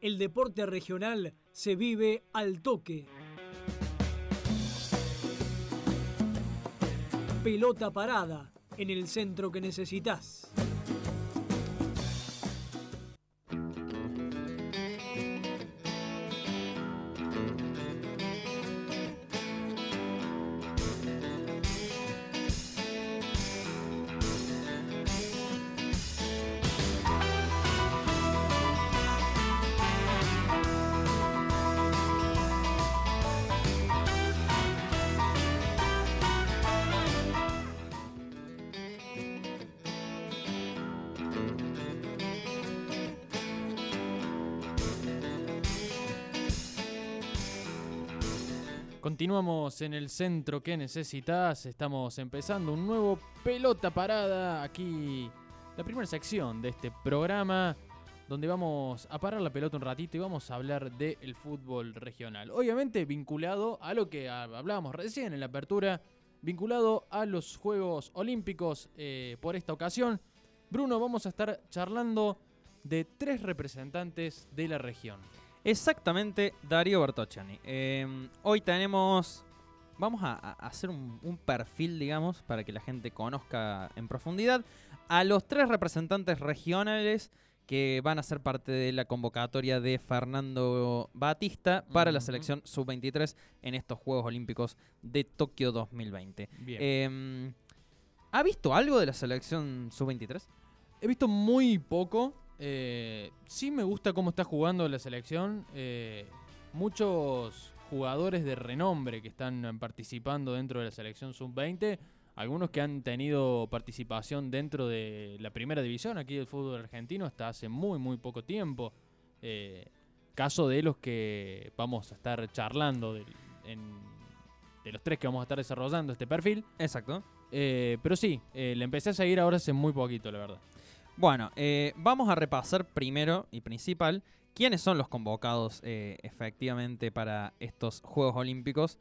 El deporte regional se vive al toque. Pelota parada en el centro que necesitas. Continuamos en el centro que necesitas. Estamos empezando un nuevo pelota parada. Aquí la primera sección de este programa donde vamos a parar la pelota un ratito y vamos a hablar del fútbol regional. Obviamente vinculado a lo que hablábamos recién en la apertura, vinculado a los Juegos Olímpicos eh, por esta ocasión. Bruno, vamos a estar charlando de tres representantes de la región. Exactamente, Darío Bertocciani. Em, hoy tenemos. Vamos a, hacer un, perfil, digamos, para que la gente conozca en profundidad a los tres representantes regionales que van a ser parte de la convocatoria de Fernando Batista para la selección sub-23 en estos Juegos Olímpicos de Tokio 2020. Em, ¿Ha visto algo de la selección sub-23? He visto muy poco. Eh, sí me gusta cómo está jugando la selección. Eh, muchos jugadores de renombre que están participando dentro de la selección sub-20. Algunos que han tenido participación dentro de la primera división aquí del fútbol argentino hasta hace muy, muy poco tiempo. Eh, caso de los que vamos a estar charlando de, de los tres que vamos a estar desarrollando este perfil. Exacto. pero sí, le empecé a seguir ahora hace muy poquito, la verdad. Bueno, eh, vamos a repasar primero y principal quiénes son los convocados eh, efectivamente para estos Juegos Olímpicos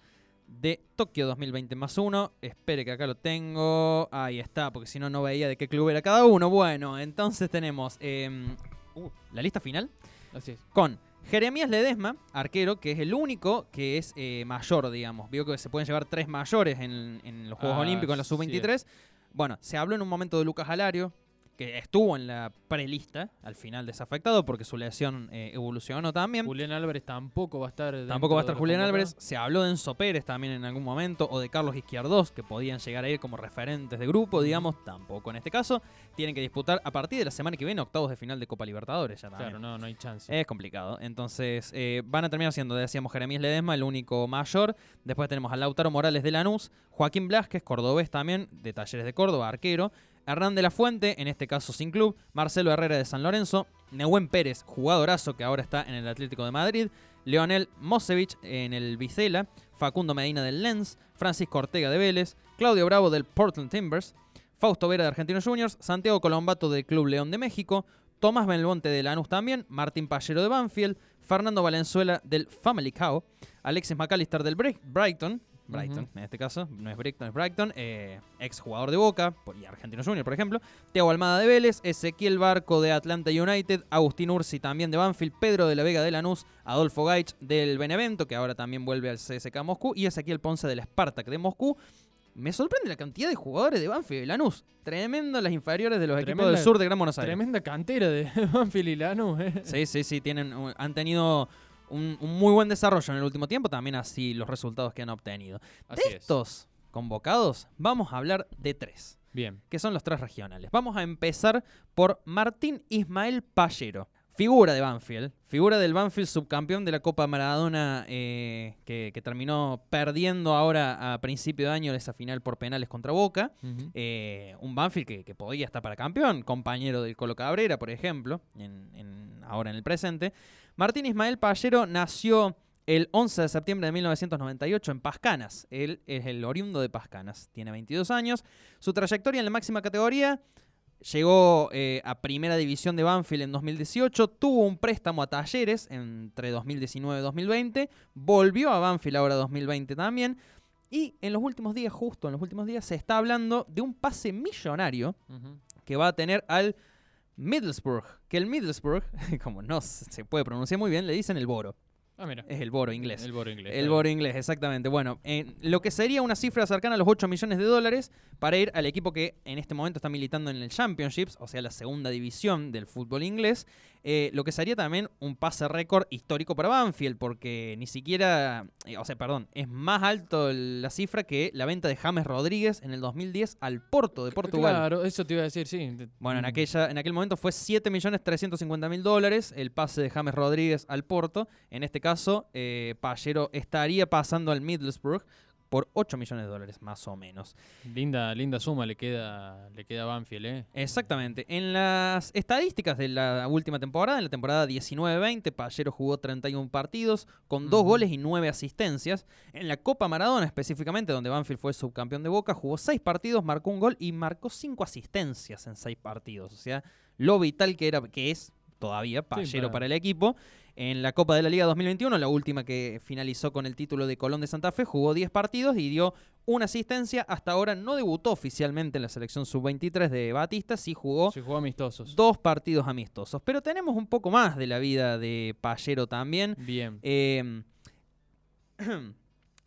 de Tokio 2020 más uno. Espere que acá lo tengo. Ahí está, porque si no, no veía de qué club era cada uno. Bueno, entonces tenemos em, uh, la lista final. Así es. Con Jeremías Ledesma, arquero, que es el único que es eh, mayor, digamos. Vio que se pueden llevar tres mayores en, los Juegos ah, Olímpicos, en la sub-23. Bueno, se habló en un momento de Lucas Alario, que estuvo en la prelista, al final desafectado porque su lesión eh, evolucionó también. Julián Álvarez tampoco va a estar. Tampoco va a estar Julián Álvarez. Se habló de Enzo Pérez también en algún momento, o de Carlos Izquierdos, que podían llegar a ir como referentes de grupo, digamos, tampoco en este caso. Tienen que disputar a partir de la semana que viene octavos de final de Copa Libertadores. Ya Claro, no, no hay chance. Es complicado. Entonces, eh, van a terminar siendo, decíamos, Jeremías Ledesma, el único mayor. Después tenemos a Lautaro Morales de Lanús, Joaquín Blasquez, cordobés también, de Talleres de Córdoba, arquero. Hernán de la Fuente, en este caso sin club, Marcelo Herrera de San Lorenzo, Nehuen Pérez, jugadorazo que ahora está en el Atlético de Madrid, Leonel Mosevich en el Vicela, Facundo Medina del Lens, Francisco Ortega de Vélez, Claudio Bravo del Portland Timbers, Fausto Vera de Argentinos Juniors, Santiago Colombato del Club León de México, Tomás Belmonte de Lanús también, Martín Pallero de Banfield, Fernando Valenzuela del Family Cow, Alexis McAllister del Brighton, Brighton, en este caso, no es Brighton, es Brighton, eh, ex jugador de Boca y Argentino Junior, por ejemplo, Teo Almada de Vélez, Ezequiel Barco de Atlanta United, Agustín Ursi también de Banfield, Pedro de la Vega de Lanús, Adolfo Gaich del Benevento, que ahora también vuelve al CSK Moscú, y Ezequiel Ponce del Spartak de Moscú. Me sorprende la cantidad de jugadores de Banfield y Lanús. Tremendo las inferiores de los equipos del sur de Gran Buenos Aires. Tremenda cantera de Banfield y Lanús. Eh. Sí, sí, sí. Tienen, han tenido un, muy buen desarrollo en el último tiempo, también así los resultados que han obtenido. de estos convocados, vamos a hablar de tres. Bien. Que son los tres regionales. Vamos a empezar por Martín Ismael Pallero. Figura de Banfield, figura del Banfield subcampeón de la Copa Maradona eh, que, terminó perdiendo ahora a principio de año esa final por penales contra Boca. Eh, un Banfield que, podía estar para campeón, compañero del Colo Cabrera, por ejemplo, ahora en el presente. Martín Ismael Pallero nació el 11 de septiembre de 1998 en Pascanas. Él es el oriundo de Pascanas. Tiene 22 años. Su trayectoria en la máxima categoría llegó eh, a Primera División de Banfield en 2018. Tuvo un préstamo a Talleres entre 2019 y 2020. Volvió a Banfield ahora 2020 también. Y en los últimos días, justo en los últimos días, se está hablando de un pase millonario que va a tener al Middlesbrough, que el Middlesbrough, como no se puede pronunciar muy bien, le dicen el Boro. Ah, mira. Es el Boro inglés. El Boro inglés. El Boro inglés, exactamente. Bueno, en lo que sería una cifra cercana a los 8 millones de dólares para ir al equipo que en este momento está militando en el Championships, o sea, la segunda división del fútbol inglés. eh, lo que sería también un pase récord histórico para Banfield, porque ni siquiera, eh, o sea, perdón, es más alto la cifra que la venta de James Rodríguez en el 2010 al Porto de Portugal. Claro, eso te iba a decir, sí. Bueno, en, Mm. aquella, en aquel momento fue 7.350.000 dólares el pase de James Rodríguez al Porto. En este caso, eh, Pallero estaría pasando al Middlesbrough por 8 millones de dólares, más o menos. Linda, linda suma le queda, le queda a Banfield, ¿eh? Exactamente. En las estadísticas de la última temporada, en la temporada 19-20, Pallero jugó 31 partidos con 2 Ujú. goles y 9 asistencias. En la Copa Maradona, específicamente, donde Banfield fue subcampeón de Boca, jugó 6 partidos, marcó un gol y marcó 5 asistencias en 6 partidos. O sea, lo vital que, era, que es todavía Pallero para- para el equipo. En la Copa de la Liga 2021, la última que finalizó con el título de Colón de Santa Fe, jugó 10 partidos y dio una asistencia. Hasta ahora no debutó oficialmente en la selección sub-23 de Batista, sí jugó Se jugó amistosos. dos partidos amistosos. Pero tenemos un poco más de la vida de Pallero también. Bien. Eh,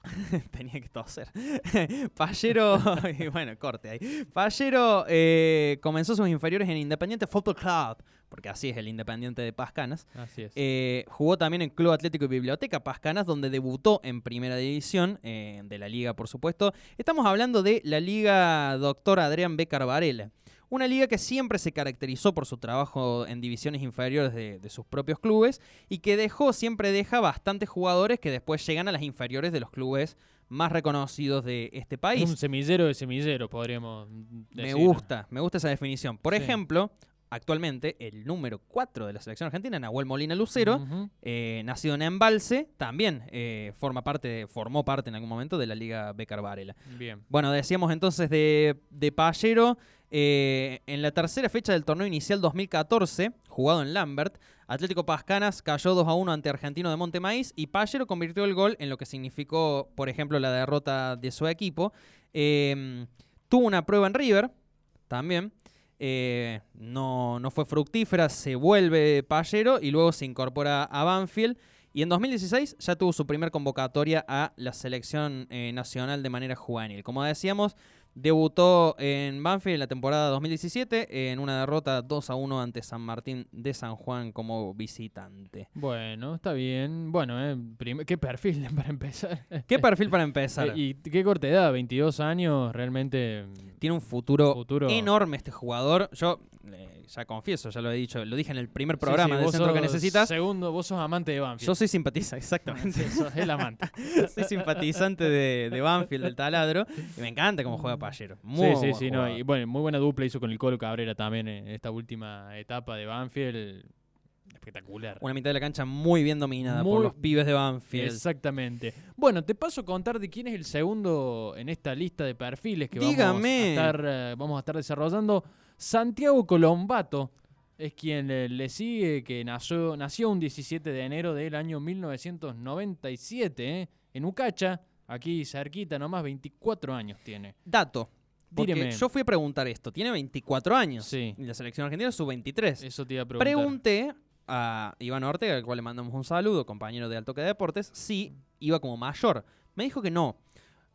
Tenía que toser. Pallero, y bueno, corte ahí. Pallero eh, comenzó sus inferiores en Independiente Football Club, porque así es el Independiente de Pascanas. Así es. Eh, jugó también en Club Atlético y Biblioteca Pascanas, donde debutó en Primera División eh, de la Liga, por supuesto. Estamos hablando de la Liga Doctor Adrián B. Carvarela. Una liga que siempre se caracterizó por su trabajo en divisiones inferiores de, de sus propios clubes y que dejó, siempre deja bastantes jugadores que después llegan a las inferiores de los clubes más reconocidos de este Es país. un semillero de semillero, podríamos Me decir. gusta, me gusta esa definición. Por Sí. ejemplo, actualmente el número 4 de la selección argentina, Nahuel Molina Lucero, eh, nacido en Embalse, también eh, forma parte, formó parte en algún momento de la Liga Becar Varela. Bien. Bueno, decíamos entonces de, de Pallero, eh, en la tercera fecha del torneo inicial 2014, jugado en Lambert, Atlético Pascanas cayó 2 a 1 ante Argentino de Montemaíz y Pallero convirtió el gol en lo que significó, por ejemplo, la derrota de su equipo. Eh, tuvo una prueba en River, también. Eh, no, no fue fructífera, se vuelve Pallero y luego se incorpora a Banfield. Y en 2016 ya tuvo su primer convocatoria a la selección eh, nacional de manera juvenil. Como decíamos, debutó en Banfield en la temporada 2017 en una derrota 2 a 1 ante San Martín de San Juan como visitante. Bueno, está bien. Bueno, eh, qué perfil para empezar. ¿Qué perfil para empezar? Y qué corta edad, 22 años, realmente. Tiene un futuro, Futuro. enorme este jugador. Yo eh, ya confieso, ya lo he dicho, lo dije en el primer Sí, programa sí, del vos centro que necesitas. Segundo, vos sos amante de Banfield. Yo soy simpatiza, exactamente. Sí, sos el amante. soy simpatizante de, de Banfield, del taladro. Y me encanta cómo juega Pallero. Muy sí, sí, sí. No, y bueno, muy buena dupla hizo con el Colo Cabrera también en esta última etapa de Banfield. Espectacular. Una mitad de la cancha muy bien dominada por los pibes de Banfield. Exactamente. Bueno, te paso a contar de quién es el segundo en esta lista de perfiles que Dígame. vamos a estar, eh, vamos a estar desarrollando. Santiago Colombato es quien le, le sigue, que nació, nació un 17 de enero del año 1997 eh, en Ucacha, aquí cerquita nomás, 24 años tiene. Dato. Porque Díreme. yo fui a preguntar esto. Tiene 24 años. Sí. Y la selección argentina es su 23. Eso te iba a preguntar. Pregunté a Iván Ortega, al cual le mandamos un saludo, compañero de Altoque de Deportes, si iba como mayor. Me dijo que no.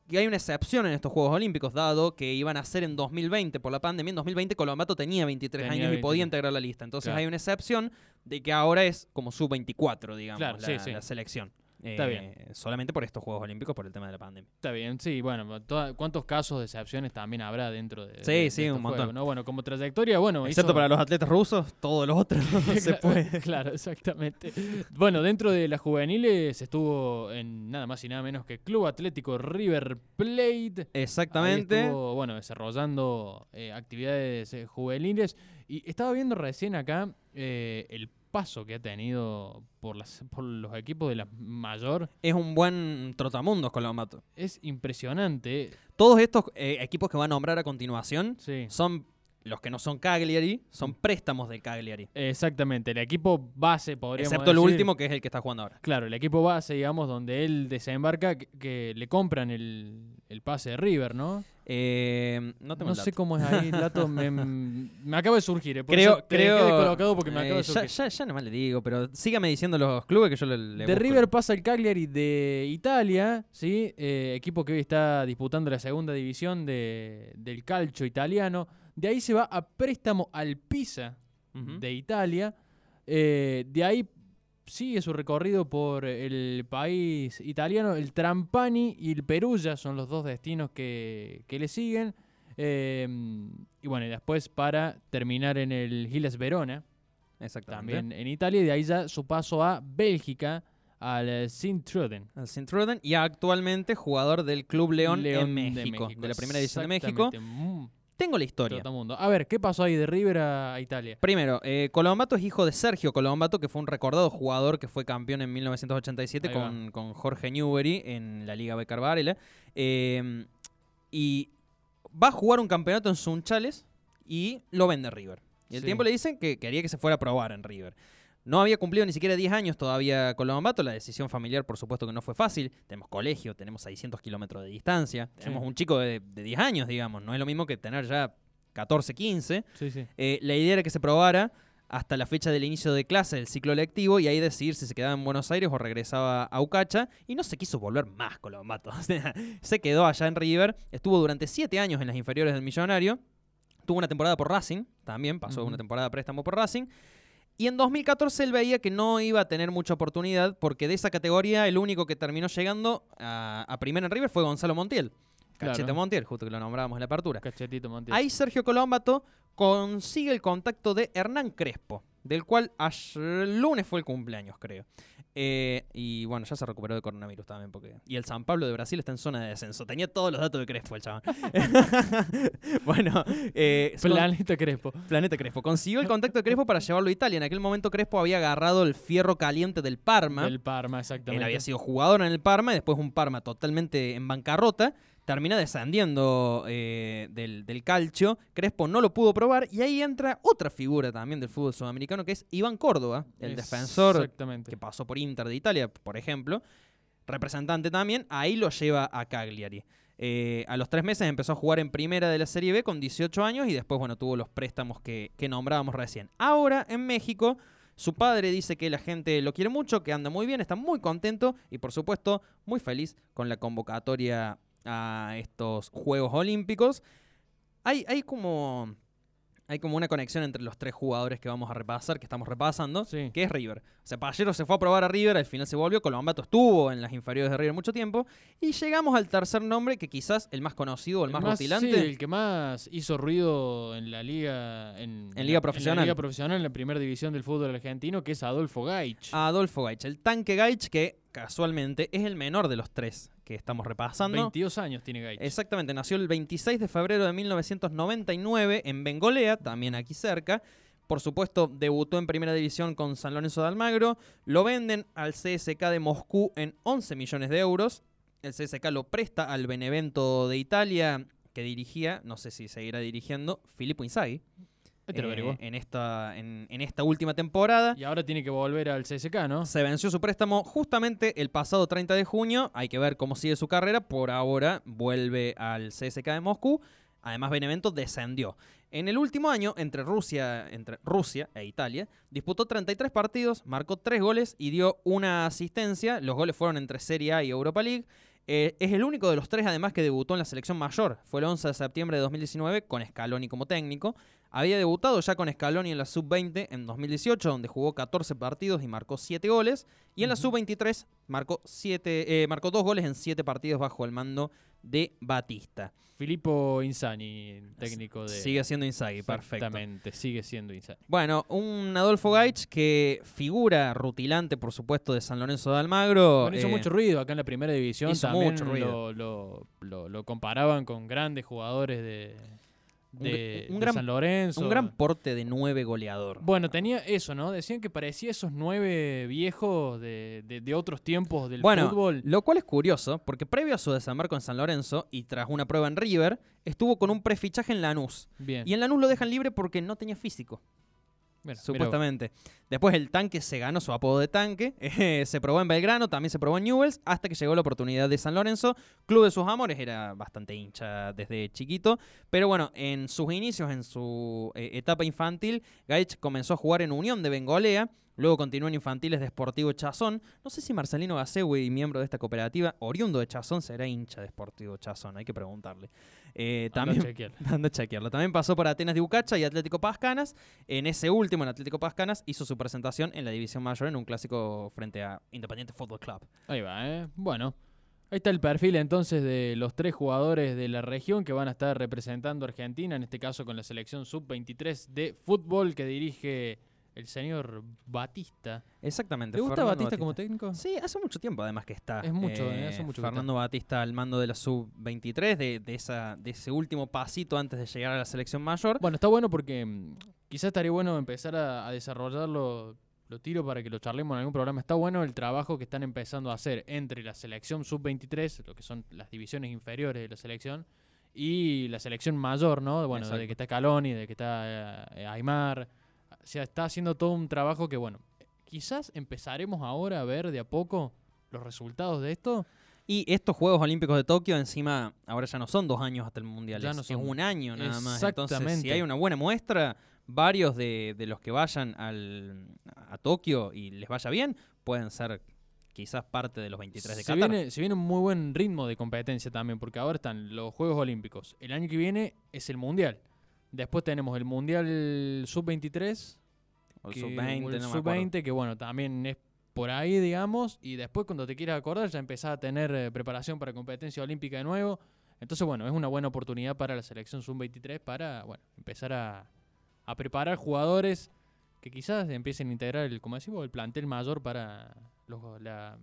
Que hay una excepción en estos Juegos Olímpicos, dado que iban a ser en 2020 por la pandemia. En 2020 Colombato tenía 23 Tenía años y 23. podía integrar la lista. Entonces Claro. hay una excepción de que ahora es como sub 24, digamos, Claro, la, sí, sí. la selección. Está Eh, bien. Solamente por estos Juegos Olímpicos, por el tema de la pandemia. Está bien, sí, bueno, toda- ¿cuántos casos de excepciones también habrá dentro de, Sí, de- de sí, estos un montón. juegos, ¿no? Bueno, como trayectoria, bueno, Excepto hizo- para los atletas rusos, todos los otros no se Claro, puede. Claro, exactamente. Bueno, dentro de las juveniles estuvo en nada más y nada menos que Club Atlético River Plate. Ahí Exactamente. estuvo, bueno, desarrollando eh, actividades eh, juveniles. Y estaba viendo recién acá eh, el paso que ha tenido por, las, por los equipos de la mayor. Es un buen trotamundos Colombato. Es impresionante. Todos estos eh, equipos que va a nombrar a continuación Sí. son los que no son Cagliari son préstamos del Cagliari. Exactamente, el equipo base, podríamos Excepto el último, que es el que está jugando ahora. Claro, el equipo base, digamos, donde él desembarca, que, que le compran el, el pase de River, ¿no? Eh, no tengo No el sé cómo es ahí el dato, me, me acaba de surgir, eh, por Creo, eso te creo. quedé descolocado porque me eh, acaba de ya, surgir. ya, ya nomás le digo, pero sígame diciendo los clubes que yo le, le de busco. River pasa el Cagliari de Italia, ¿sí? Eh, equipo que hoy está disputando la segunda división de- del calcio italiano. De ahí se va a préstamo al Pisa de Italia. Eh, de ahí sigue su recorrido por el país italiano. El Trampani y el Perugia son los dos destinos que, que le siguen. Eh, y bueno, y después para terminar en el Giles Verona, Exactamente. también en Italia. Y de ahí ya su paso a Bélgica, al Sint-Truiden. Al Sint-Truiden y actualmente jugador del Club León, en de México, de, la primera división de México. Tengo la historia. trotamundo. A ver, ¿qué pasó ahí de River a Italia? Primero, eh, Colombato es hijo de Sergio Colombato, que fue un recordado jugador que fue campeón en 1987 Ahí va. con, con Jorge Newbery en la Liga Varela. Eh, y va a jugar un campeonato en Sunchales y lo vende River. Y el Sí. tiempo le dicen que quería que se fuera a probar en River. No había cumplido ni siquiera 10 años todavía Colombato. La decisión familiar, por supuesto, que no fue fácil. Tenemos colegio, tenemos 600 kilómetros de distancia. Tenemos un chico de, de 10 años, digamos. No es lo mismo que tener ya 14, 15. Sí, sí. Eh, la idea era que se probara hasta la fecha del inicio de clase del ciclo lectivo y ahí decidir si se quedaba en Buenos Aires o regresaba a Ucacha y no se quiso volver más Colombato. O sea, se quedó allá en River, estuvo durante siete años en las inferiores del Millonario, tuvo una temporada por Racing, también pasó una temporada préstamo por Racing. Y en 2014 él veía que no iba a tener mucha oportunidad porque de esa categoría el único que terminó llegando a, a primera en River fue Gonzalo Montiel. Claro. Cachete Montiel, justo que lo nombrábamos en la apertura. Cachetito Montiel. Ahí Sergio Colombato consigue el contacto de Hernán Crespo, del cual ayer lunes fue el cumpleaños, creo. Eh, y bueno, ya se recuperó de coronavirus también. porque Y el San Pablo de Brasil está en zona de descenso. Tenía todos los datos de Crespo el chaval. bueno, eh, con- Planeta Crespo. Planeta Crespo. Consiguió el contacto de Crespo para llevarlo a Italia. En aquel momento Crespo había agarrado el fierro caliente del Parma. Del Parma, exactamente. Él había sido jugador en el Parma, y después un Parma totalmente en bancarrota. Termina descendiendo eh, del, del calcio. Crespo no lo pudo probar. Y ahí entra otra figura también del fútbol sudamericano, que es Iván Córdoba, el defensor que pasó por Inter de Italia, por ejemplo. Representante también. Ahí lo lleva a Cagliari. Eh, a los tres meses empezó a jugar en primera de la Serie B con 18 años y después, bueno, tuvo los préstamos que, que nombrábamos recién. Ahora, en México, su padre dice que la gente lo quiere mucho, que anda muy bien, está muy contento y, por supuesto, muy feliz con la convocatoria a estos Juegos Olímpicos. Hay, hay como... Hay como una conexión entre los tres jugadores que vamos a repasar, que estamos repasando, Sí. que es River. O sea, Pallero se fue a probar a River, al final se volvió, Colombato estuvo en las inferiores de River mucho tiempo, y llegamos al tercer nombre, que quizás el más conocido o el más, rutilante. sí, el que más hizo ruido en la liga en, En liga la- profesional. En la liga profesional, en la primera división del fútbol argentino, que es Adolfo Gaich. Adolfo Gaich, el tanque Gaich, que casualmente es el menor de los tres que estamos repasando. 22 años tiene Gaich. Exactamente, nació el 26 de febrero de 1999 en Bengolea, también aquí cerca. Por supuesto, debutó en primera división con San Lorenzo de Almagro. Lo venden al CSK de Moscú en 11 millones de euros. El CSK lo presta al Benevento de Italia, que dirigía, no sé si seguirá dirigiendo, Filippo Inzaghi. Eh, en, esta, en, en esta última temporada. Y ahora tiene que volver al CSK, ¿no? Se venció su préstamo justamente el pasado 30 de junio. Hay que ver cómo sigue su carrera. Por ahora vuelve al CSK de Moscú. Además, Benevento descendió. En el último año, entre Rusia, entre Rusia e Italia, disputó 33 partidos, marcó 3 goles y dio una asistencia. Los goles fueron entre Serie A y Europa League. Eh, es el único de los tres, además, que debutó en la selección mayor. Fue el 11 de septiembre de 2019 con Scaloni como técnico. Había debutado ya con Scaloni en la sub-20 en 2018, donde jugó 14 partidos y marcó 7 goles. Y en la Ujú. sub-23 marcó, eh, marcó 2 goles en 7 partidos bajo el mando de Batista. Filippo Insani, técnico de. Sigue siendo Inzaghi, perfecto. Exactamente, sigue siendo Insani. Bueno, un Adolfo Gaich que figura rutilante, por supuesto, de San Lorenzo de Almagro. Bueno, hizo eh, mucho ruido acá en la primera división. hizo también mucho ruido. Lo, lo- lo- lo comparaban con grandes jugadores de, de, un de gran- San Lorenzo. Un gran porte de nueve goleador. Bueno, tenía eso, ¿no? Decían que parecía esos nueve viejos de, de- de otros tiempos del Bueno, fútbol. lo cual es curioso, porque previo a su desembarco en San Lorenzo y tras una prueba en River, estuvo con un prefichaje en Lanús. Bien. Y en Lanús lo dejan libre porque no tenía físico, Supuestamente. Después el tanque se ganó su apodo de tanque, eh, se probó en Belgrano, también se probó en Newells, hasta que llegó la oportunidad de San Lorenzo. Club de sus amores, era bastante hincha desde chiquito. Pero bueno, en sus inicios, en su eh, etapa infantil, Gaich comenzó a jugar en Unión de Bengolea. Luego continuó en infantiles de Sportivo Chazón. No sé si Marcelino Gasegui, miembro de esta cooperativa, oriundo de Chazón, será hincha de Sportivo Chazón. Hay que preguntarle. Eh, Anda a también chequear. Anda a chequearlo. También pasó por Atenas de Ucacha y Atlético Pascanas. En ese último, en Atlético Pascanas, hizo su presentación en la División Mayor en un clásico frente a Independiente Fútbol Club. Ahí va, ¿eh? Bueno, ahí está el perfil entonces de los tres jugadores de la región que van a estar representando a Argentina, en este caso con la selección sub-23 de fútbol que dirige el señor Batista. Exactamente. ¿Te gusta Fernando Batista, como técnico? Sí, hace mucho tiempo además que está. Es mucho, eh, hace mucho Fernando Batista al mando de la sub-23, de, de, esa, de ese último pasito antes de llegar a la selección mayor. Bueno, está bueno porque mm, quizás estaría bueno empezar a, a desarrollarlo. Lo tiro para que lo charlemos en algún programa. Está bueno el trabajo que están empezando a hacer entre la selección sub-23, lo que son las divisiones inferiores de la selección, y la selección mayor, ¿no? Bueno, de que está Caloni, de que está eh, Aymar. O sea, está haciendo todo un trabajo que, bueno, quizás empezaremos ahora a ver de a poco los resultados de esto. Y estos Juegos Olímpicos de Tokio, encima, ahora ya no son dos años hasta el Mundial, Ya es, no es son. un año nada más. Entonces, si hay una buena muestra, varios de, de los que vayan al, a Tokio y les vaya bien, pueden ser quizás parte de los 23 de se Qatar. viene, se viene un muy buen ritmo de competencia también, porque ahora están los Juegos Olímpicos. El año que viene es el Mundial. Después tenemos el Mundial Sub-23. O el que- sub-20, o el no. Sub-20, que bueno, también es por ahí, digamos. Y después, cuando te quieras acordar, ya empezás a tener eh, preparación para competencia olímpica de nuevo. Entonces, bueno, es una buena oportunidad para la selección Sub-23 para, bueno, empezar a, a preparar jugadores que quizás empiecen a integrar el, como decimos, el plantel mayor para los, la-